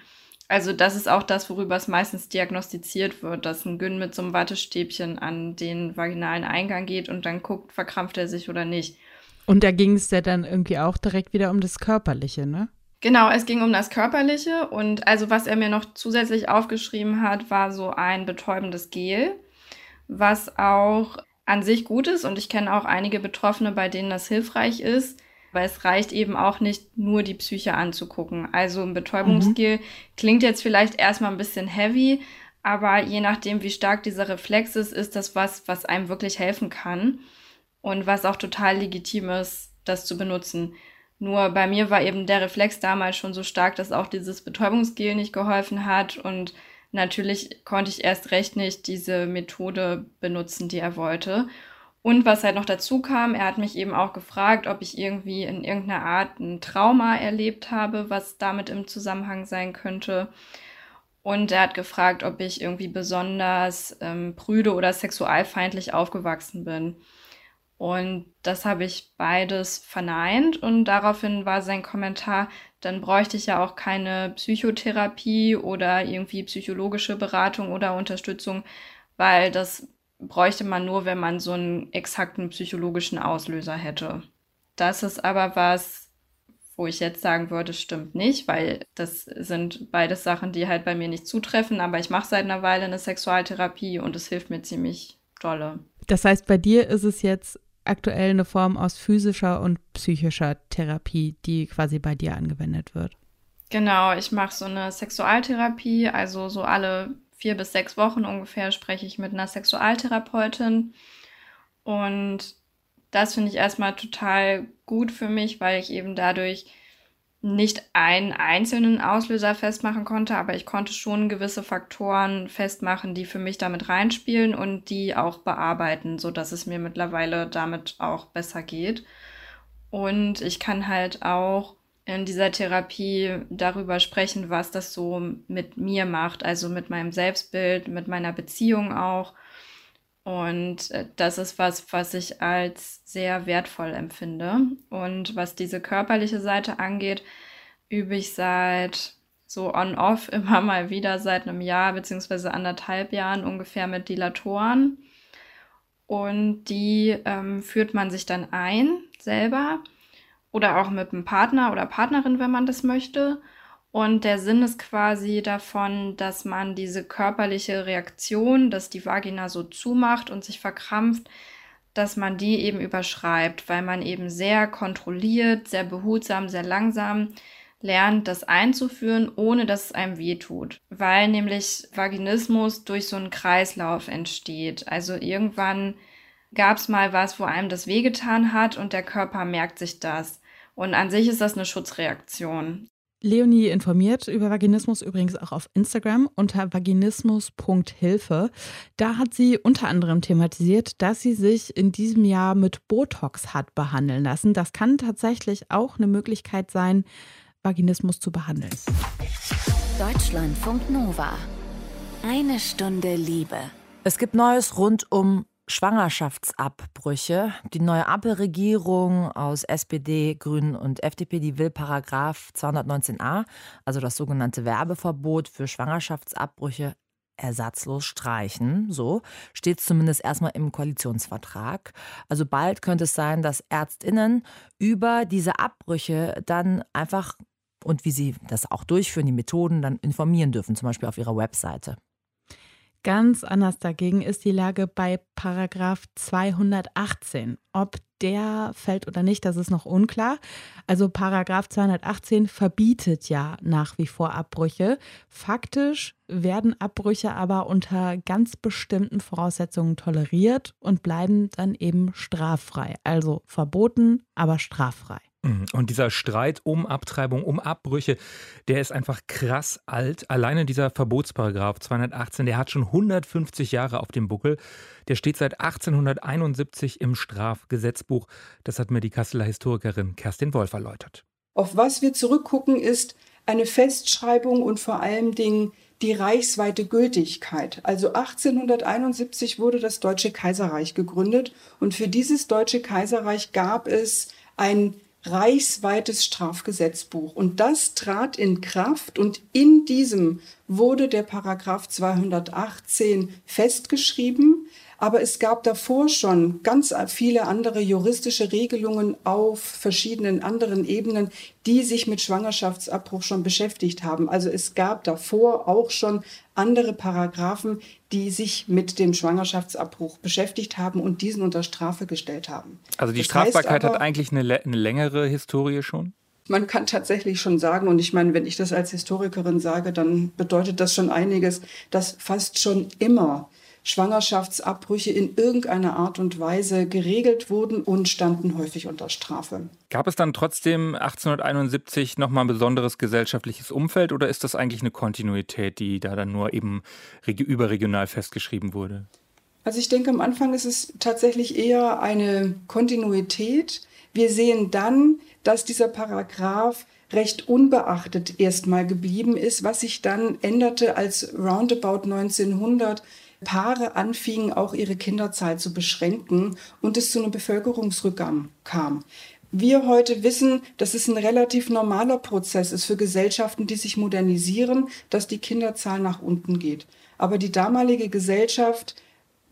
Also das ist auch das, worüber es meistens diagnostiziert wird, dass ein Gyn mit so einem Wattestäbchen an den vaginalen Eingang geht und dann guckt, verkrampft er sich oder nicht. Und da ging es ja dann irgendwie auch direkt wieder um das Körperliche, ne? Genau, es ging um das Körperliche und also was er mir noch zusätzlich aufgeschrieben hat, war so ein betäubendes Gel, was auch an sich gut ist und ich kenne auch einige Betroffene, bei denen das hilfreich ist weil es reicht eben auch nicht nur die Psyche anzugucken. Also ein Betäubungsgel mhm. klingt jetzt vielleicht erstmal ein bisschen heavy, aber je nachdem, wie stark dieser Reflex ist, ist das was, was einem wirklich helfen kann und was auch total legitim ist, das zu benutzen. Nur bei mir war eben der Reflex damals schon so stark, dass auch dieses Betäubungsgel nicht geholfen hat und natürlich konnte ich erst recht nicht diese Methode benutzen, die er wollte. Und was halt noch dazu kam, er hat mich eben auch gefragt, ob ich irgendwie in irgendeiner Art ein Trauma erlebt habe, was damit im Zusammenhang sein könnte. Und er hat gefragt, ob ich irgendwie besonders ähm, prüde oder sexualfeindlich aufgewachsen bin. Und das habe ich beides verneint und daraufhin war sein Kommentar, dann bräuchte ich ja auch keine Psychotherapie oder irgendwie psychologische Beratung oder Unterstützung, weil das bräuchte man nur, wenn man so einen exakten psychologischen Auslöser hätte. Das ist aber was, wo ich jetzt sagen würde, stimmt nicht, weil das sind beides Sachen, die halt bei mir nicht zutreffen, aber ich mache seit einer Weile eine Sexualtherapie und es hilft mir ziemlich dolle. Das heißt, bei dir ist es jetzt aktuell eine Form aus physischer und psychischer Therapie, die quasi bei dir angewendet wird. Genau, ich mache so eine Sexualtherapie, also so alle vier bis sechs Wochen ungefähr spreche ich mit einer Sexualtherapeutin. Und das finde ich erstmal total gut für mich, weil ich eben dadurch nicht einen einzelnen Auslöser festmachen konnte, aber ich konnte schon gewisse Faktoren festmachen, die für mich damit reinspielen und die auch bearbeiten, so dass es mir mittlerweile damit auch besser geht. Und ich kann halt auch in dieser Therapie darüber sprechen, was das so mit mir macht, also mit meinem Selbstbild, mit meiner Beziehung auch. Und äh, das ist was, was ich als sehr wertvoll empfinde. Und was diese körperliche Seite angeht, übe ich seit so on-off immer mal wieder seit einem Jahr beziehungsweise anderthalb Jahren ungefähr mit Dilatoren. Und die ähm, führt man sich dann ein selber oder auch mit einem Partner oder Partnerin, wenn man das möchte. Und der Sinn ist quasi davon, dass man diese körperliche Reaktion, dass die Vagina so zumacht und sich verkrampft, dass man die eben überschreibt, weil man eben sehr kontrolliert, sehr behutsam, sehr langsam lernt, das einzuführen, ohne dass es einem wehtut. Weil nämlich Vaginismus durch so einen Kreislauf entsteht. Also irgendwann gab es mal was, wo einem das wehgetan hat und der Körper merkt sich das. Und an sich ist das eine Schutzreaktion. Leonie informiert über Vaginismus übrigens auch auf Instagram unter vaginismus.hilfe. Da hat sie unter anderem thematisiert, dass sie sich in diesem Jahr mit Botox hat behandeln lassen. Das kann tatsächlich auch eine Möglichkeit sein, Vaginismus zu behandeln. Deutschlandfunk Nova. Eine Stunde Liebe. Es gibt Neues rund um Schwangerschaftsabbrüche. Die neue Ampelregierung aus SPD, Grünen und FDP, die will Paragraph 219a, also das sogenannte Werbeverbot für Schwangerschaftsabbrüche, ersatzlos streichen. So steht es zumindest erstmal im Koalitionsvertrag. Also bald könnte es sein, dass Ärztinnen über diese Abbrüche dann einfach und wie sie das auch durchführen, die Methoden dann informieren dürfen, zum Beispiel auf ihrer Webseite. Ganz anders dagegen ist die Lage bei Paragraph 218. Ob der fällt oder nicht, das ist noch unklar. Also Paragraph 218 verbietet ja nach wie vor Abbrüche. Faktisch werden Abbrüche aber unter ganz bestimmten Voraussetzungen toleriert und bleiben dann eben straffrei. Also verboten, aber straffrei. Und dieser Streit um Abtreibung, um Abbrüche, der ist einfach krass alt. Alleine dieser Verbotsparagraf 218, der hat schon 150 Jahre auf dem Buckel. Der steht seit 1871 im Strafgesetzbuch. Das hat mir die Kasseler Historikerin Kerstin Wolf erläutert. Auf was wir zurückgucken, ist eine Festschreibung und vor allen Dingen die reichsweite Gültigkeit. Also 1871 wurde das Deutsche Kaiserreich gegründet und für dieses Deutsche Kaiserreich gab es ein reichsweites Strafgesetzbuch. Und das trat in Kraft und in diesem wurde der Paragraph 218 festgeschrieben. Aber es gab davor schon ganz viele andere juristische Regelungen auf verschiedenen anderen Ebenen, die sich mit Schwangerschaftsabbruch schon beschäftigt haben. Also es gab davor auch schon andere Paragraphen, die sich mit dem Schwangerschaftsabbruch beschäftigt haben und diesen unter Strafe gestellt haben. Also die das Strafbarkeit aber, hat eigentlich eine, eine längere Historie schon? Man kann tatsächlich schon sagen, und ich meine, wenn ich das als Historikerin sage, dann bedeutet das schon einiges, dass fast schon immer Schwangerschaftsabbrüche in irgendeiner Art und Weise geregelt wurden und standen häufig unter Strafe. Gab es dann trotzdem 1871 nochmal ein besonderes gesellschaftliches Umfeld oder ist das eigentlich eine Kontinuität, die da dann nur eben überregional festgeschrieben wurde? Also ich denke, am Anfang ist es tatsächlich eher eine Kontinuität, Wir sehen dann, dass dieser Paragraph recht unbeachtet erstmal geblieben ist, was sich dann änderte, als roundabout 1900 Paare anfingen, auch ihre Kinderzahl zu beschränken und es zu einem Bevölkerungsrückgang kam. Wir heute wissen, dass es ein relativ normaler Prozess ist für Gesellschaften, die sich modernisieren, dass die Kinderzahl nach unten geht. Aber die damalige Gesellschaft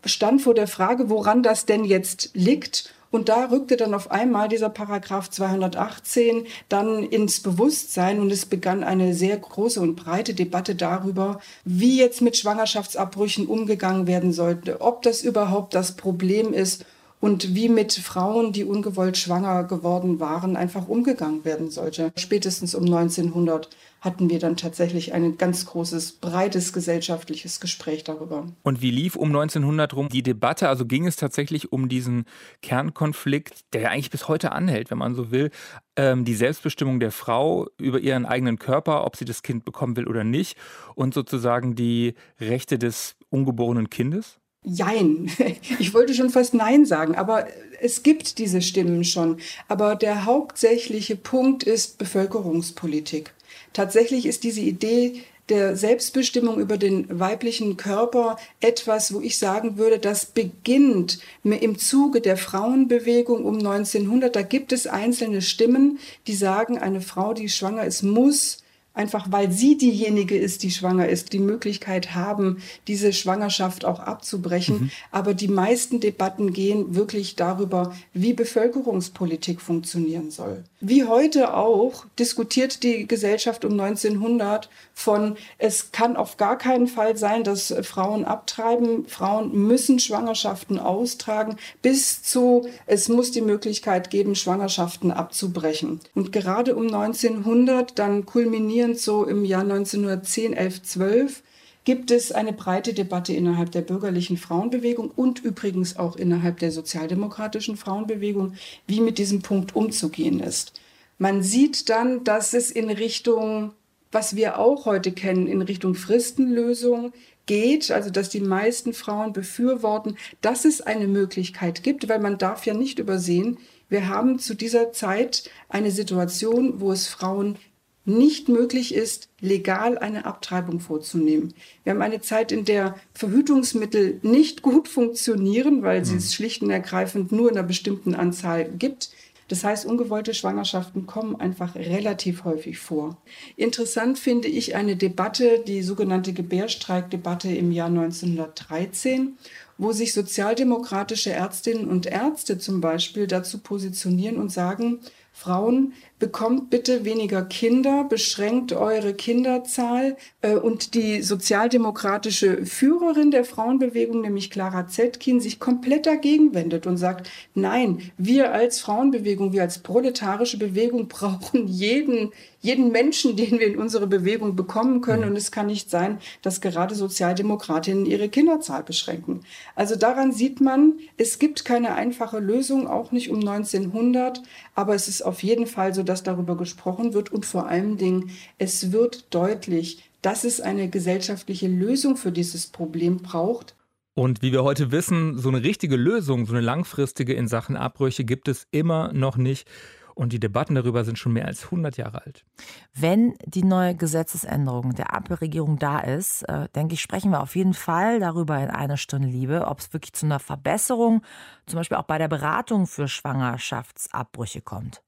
stand vor der Frage, woran das denn jetzt liegt und da rückte dann auf einmal dieser Paragraph 218 dann ins Bewusstsein und es begann eine sehr große und breite Debatte darüber, wie jetzt mit Schwangerschaftsabbrüchen umgegangen werden sollte, ob das überhaupt das Problem ist und wie mit Frauen, die ungewollt schwanger geworden waren, einfach umgegangen werden sollte. Spätestens um 1900 hatten wir dann tatsächlich ein ganz großes, breites gesellschaftliches Gespräch darüber. Und wie lief um 1900 rum die Debatte? Also ging es tatsächlich um diesen Kernkonflikt, der ja eigentlich bis heute anhält, wenn man so will, ähm, die Selbstbestimmung der Frau über ihren eigenen Körper, ob sie das Kind bekommen will oder nicht, und sozusagen die Rechte des ungeborenen Kindes? Jein. Ich wollte schon fast Nein sagen, aber es gibt diese Stimmen schon. Aber der hauptsächliche Punkt ist Bevölkerungspolitik. Tatsächlich ist diese Idee der Selbstbestimmung über den weiblichen Körper etwas, wo ich sagen würde, das beginnt im Zuge der Frauenbewegung um 1900. Da gibt es einzelne Stimmen, die sagen, eine Frau, die schwanger ist, muss einfach weil sie diejenige ist, die schwanger ist, die Möglichkeit haben, diese Schwangerschaft auch abzubrechen. Mhm. Aber die meisten Debatten gehen wirklich darüber, wie Bevölkerungspolitik funktionieren soll. Wie heute auch diskutiert die Gesellschaft um 1900 von, es kann auf gar keinen Fall sein, dass Frauen abtreiben, Frauen müssen Schwangerschaften austragen, bis zu, es muss die Möglichkeit geben, Schwangerschaften abzubrechen. Und gerade um 1900 dann kulminieren basierend so im Jahr 1910, 11, 12 gibt es eine breite Debatte innerhalb der bürgerlichen Frauenbewegung und übrigens auch innerhalb der sozialdemokratischen Frauenbewegung, wie mit diesem Punkt umzugehen ist. Man sieht dann, dass es in Richtung, was wir auch heute kennen, in Richtung Fristenlösung geht, also dass die meisten Frauen befürworten, dass es eine Möglichkeit gibt, weil man darf ja nicht übersehen, wir haben zu dieser Zeit eine Situation, wo es Frauen nicht möglich ist, legal eine Abtreibung vorzunehmen. Wir haben eine Zeit, in der Verhütungsmittel nicht gut funktionieren, weil mhm. sie es schlicht und ergreifend nur in einer bestimmten Anzahl gibt. Das heißt, ungewollte Schwangerschaften kommen einfach relativ häufig vor. Interessant finde ich eine Debatte, die sogenannte Gebärstreikdebatte im Jahr 1913, wo sich sozialdemokratische Ärztinnen und Ärzte zum Beispiel dazu positionieren und sagen, Frauen, bekommt bitte weniger Kinder, beschränkt eure Kinderzahl. Äh, und die sozialdemokratische Führerin der Frauenbewegung, nämlich Clara Zetkin, sich komplett dagegen wendet und sagt, nein, wir als Frauenbewegung, wir als proletarische Bewegung brauchen jeden, jeden Menschen, den wir in unsere Bewegung bekommen können. Mhm. Und es kann nicht sein, dass gerade Sozialdemokratinnen ihre Kinderzahl beschränken. Also daran sieht man, es gibt keine einfache Lösung, auch nicht um 1900, aber es ist auf jeden Fall so, dass darüber gesprochen wird und vor allen Dingen, es wird deutlich, dass es eine gesellschaftliche Lösung für dieses Problem braucht. Und wie wir heute wissen, so eine richtige Lösung, so eine langfristige in Sachen Abbrüche gibt es immer noch nicht. Und die Debatten darüber sind schon mehr als 100 Jahre alt. Wenn die neue Gesetzesänderung der Ampelregierung da ist, äh, denke ich, sprechen wir auf jeden Fall darüber in einer Stunde Liebe, ob es wirklich zu einer Verbesserung, zum Beispiel auch bei der Beratung für Schwangerschaftsabbrüche kommt.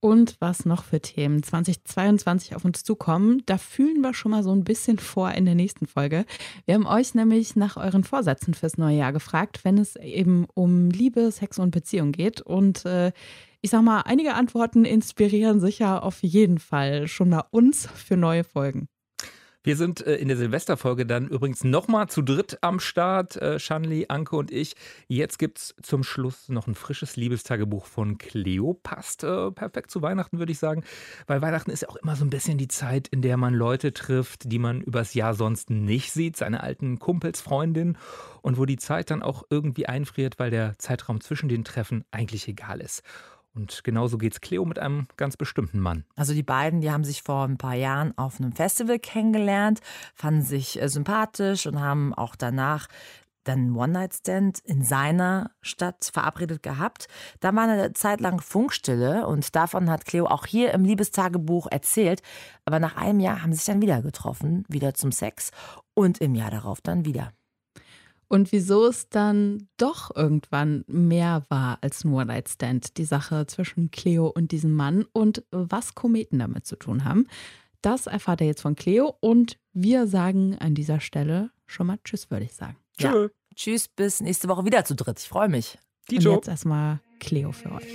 Und was noch für Themen 2022 auf uns zukommen, da fühlen wir schon mal so ein bisschen vor in der nächsten Folge. Wir haben euch nämlich nach euren Vorsätzen fürs neue Jahr gefragt, wenn es eben um Liebe, Sex und Beziehung geht. Und äh, ich sag mal, einige Antworten inspirieren sicher auf jeden Fall schon mal uns für neue Folgen. Wir sind äh, in der Silvesterfolge dann übrigens nochmal zu dritt am Start. Äh, Shanli, Anke und ich. Jetzt gibt es zum Schluss noch ein frisches Liebestagebuch von Cleo. Passt äh, perfekt zu Weihnachten, würde ich sagen. Weil Weihnachten ist ja auch immer so ein bisschen die Zeit, in der man Leute trifft, die man übers Jahr sonst nicht sieht. Seine alten Kumpels, Freundinnen. Und wo die Zeit dann auch irgendwie einfriert, weil der Zeitraum zwischen den Treffen eigentlich egal ist. Und genauso geht es Cleo mit einem ganz bestimmten Mann. Also die beiden, die haben sich vor ein paar Jahren auf einem Festival kennengelernt, fanden sich äh, sympathisch und haben auch danach dann einen One-Night-Stand in seiner Stadt verabredet gehabt. Da war eine Zeit lang Funkstille und davon hat Cleo auch hier im Liebestagebuch erzählt. Aber nach einem Jahr haben sie sich dann wieder getroffen, wieder zum Sex und im Jahr darauf dann wieder. Und wieso es dann doch irgendwann mehr war als nur One-Night-Stand, die Sache zwischen Cleo und diesem Mann und was Kometen damit zu tun haben, das erfahrt ihr jetzt von Cleo und wir sagen an dieser Stelle schon mal Tschüss, würde ich sagen. Ja. Tschüss, bis nächste Woche wieder zu dritt. Ich freue mich. Und jetzt erstmal Cleo für euch.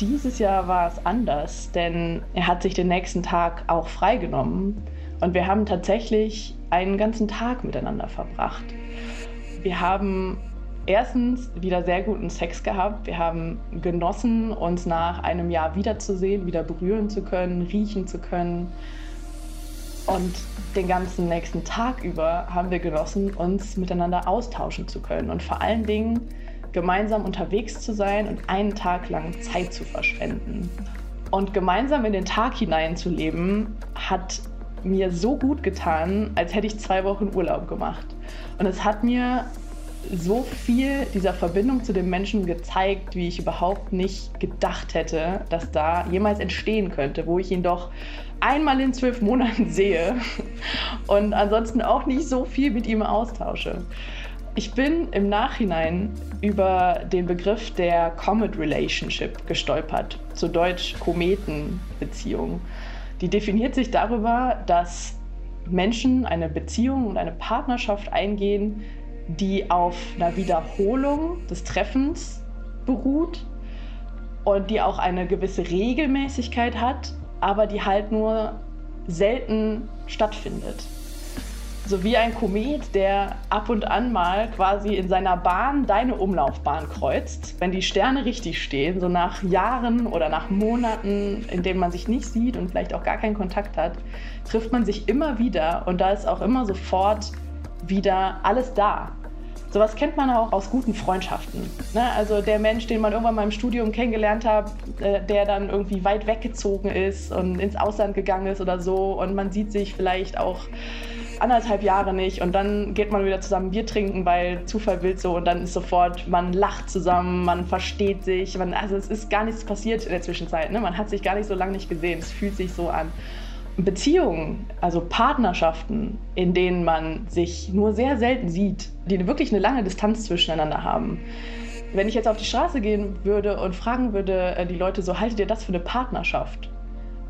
Dieses Jahr war es anders, denn er hat sich den nächsten Tag auch freigenommen und wir haben tatsächlich einen ganzen Tag miteinander verbracht. Wir haben erstens wieder sehr guten Sex gehabt. Wir haben genossen, uns nach einem Jahr wiederzusehen, wieder berühren zu können, riechen zu können. Und den ganzen nächsten Tag über haben wir genossen, uns miteinander austauschen zu können und vor allen Dingen gemeinsam unterwegs zu sein und einen Tag lang Zeit zu verschwenden. Und gemeinsam in den Tag hineinzuleben, hat mir so gut getan, als hätte ich zwei Wochen Urlaub gemacht. Und es hat mir so viel dieser Verbindung zu dem Menschen gezeigt, wie ich überhaupt nicht gedacht hätte, dass da jemals entstehen könnte, wo ich ihn doch einmal in zwölf Monaten sehe und ansonsten auch nicht so viel mit ihm austausche. Ich bin im Nachhinein über den Begriff der Comet Relationship gestolpert, zu Deutsch Kometenbeziehung. Die definiert sich darüber, dass Menschen eine Beziehung und eine Partnerschaft eingehen, die auf einer Wiederholung des Treffens beruht und die auch eine gewisse Regelmäßigkeit hat, aber die halt nur selten stattfindet. So wie ein Komet, der ab und an mal quasi in seiner Bahn deine Umlaufbahn kreuzt. Wenn die Sterne richtig stehen, so nach Jahren oder nach Monaten, in denen man sich nicht sieht und vielleicht auch gar keinen Kontakt hat, trifft man sich immer wieder und da ist auch immer sofort wieder alles da. Sowas kennt man auch aus guten Freundschaften. Ne? Also der Mensch, den man irgendwann mal im Studium kennengelernt hat, äh, der dann irgendwie weit weggezogen ist und ins Ausland gegangen ist oder so und man sieht sich vielleicht auch anderthalb Jahre nicht und dann geht man wieder zusammen Bier trinken, weil Zufall will so und dann ist sofort, man lacht zusammen, man versteht sich, man, also es ist gar nichts passiert in der Zwischenzeit, ne? man hat sich gar nicht so lange nicht gesehen, es fühlt sich so an. Beziehungen, also Partnerschaften, in denen man sich nur sehr selten sieht, die wirklich eine lange Distanz zwischeneinander haben. Wenn ich jetzt auf die Straße gehen würde und fragen würde, äh, die Leute so, haltet ihr das für eine Partnerschaft,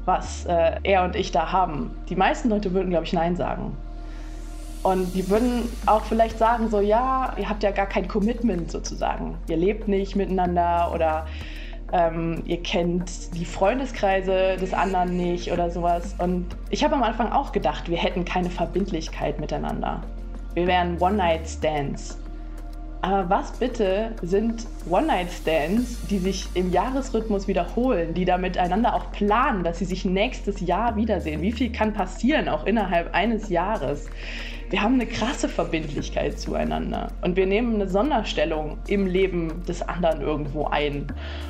was äh, er und ich da haben? Die meisten Leute würden, glaube ich, Nein sagen. Und die würden auch vielleicht sagen, so, ja, ihr habt ja gar kein Commitment sozusagen. Ihr lebt nicht miteinander oder ähm, ihr kennt die Freundeskreise des anderen nicht oder sowas. Und ich habe am Anfang auch gedacht, wir hätten keine Verbindlichkeit miteinander. Wir wären One-Night-Stands. Aber was bitte sind One-Night-Stands, die sich im Jahresrhythmus wiederholen, die da miteinander auch planen, dass sie sich nächstes Jahr wiedersehen? Wie viel kann passieren, auch innerhalb eines Jahres? Wir haben eine krasse Verbindlichkeit zueinander und wir nehmen eine Sonderstellung im Leben des anderen irgendwo ein.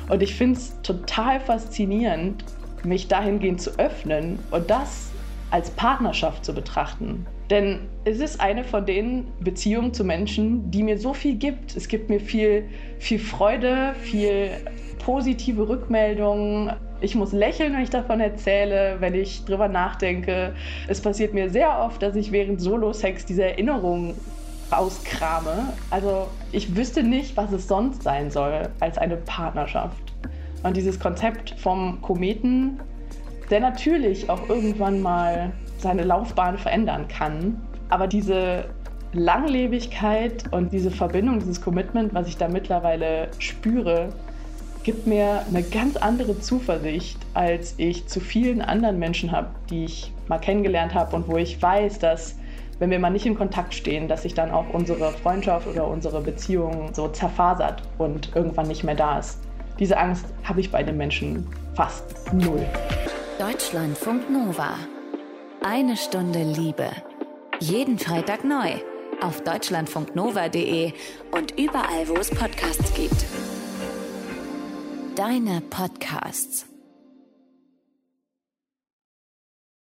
Und ich finde es total faszinierend, mich dahingehend zu öffnen und das als Partnerschaft zu betrachten. Denn es ist eine von den Beziehungen zu Menschen, die mir so viel gibt. Es gibt mir viel, viel Freude, viel positive Rückmeldungen, ich muss lächeln, wenn ich davon erzähle, wenn ich drüber nachdenke. Es passiert mir sehr oft, dass ich während Solo-Sex diese Erinnerungen rauskrame. Also ich wüsste nicht, was es sonst sein soll als eine Partnerschaft. Und dieses Konzept vom Kometen, der natürlich auch irgendwann mal seine Laufbahn verändern kann, aber diese Langlebigkeit und diese Verbindung, dieses Commitment, was ich da mittlerweile spüre, gibt mir eine ganz andere Zuversicht, als ich zu vielen anderen Menschen habe, die ich mal kennengelernt habe und wo ich weiß, dass wenn wir mal nicht in Kontakt stehen, dass sich dann auch unsere Freundschaft oder unsere Beziehung so zerfasert und irgendwann nicht mehr da ist. Diese Angst habe ich bei den Menschen fast null. Deutschlandfunk Nova. Eine Stunde Liebe. Jeden Freitag neu auf deutschlandfunknova.de und überall, wo es Podcasts gibt deine Podcasts.